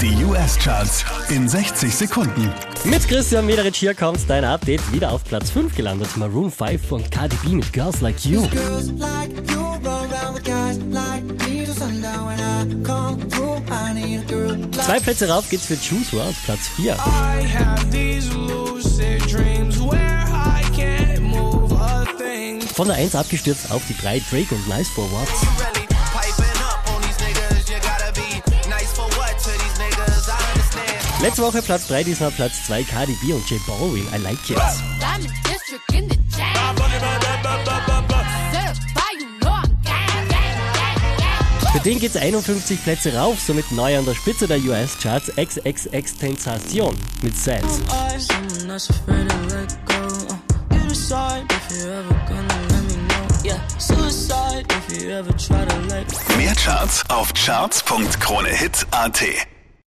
Die US-Charts in 60 Sekunden. Mit Christian Mederich hier kommt dein Update wieder auf Platz 5 gelandet. Maroon 5 und Cardi B mit Girls Like You. Zwei Plätze rauf geht's für Juice WRLD, Platz 4. I have these lucid dreams where I can't move a thing. Von der 1 abgestürzt auf die 3 Drake und Nice for What. Letzte Woche Platz 3, diesmal Platz 2 Cardi B und J Balvin, I Like It. Für den geht's 51 Plätze rauf, somit neu an der Spitze der US-Charts XXX Tentacion mit go. Mehr Charts auf charts.kronehit.at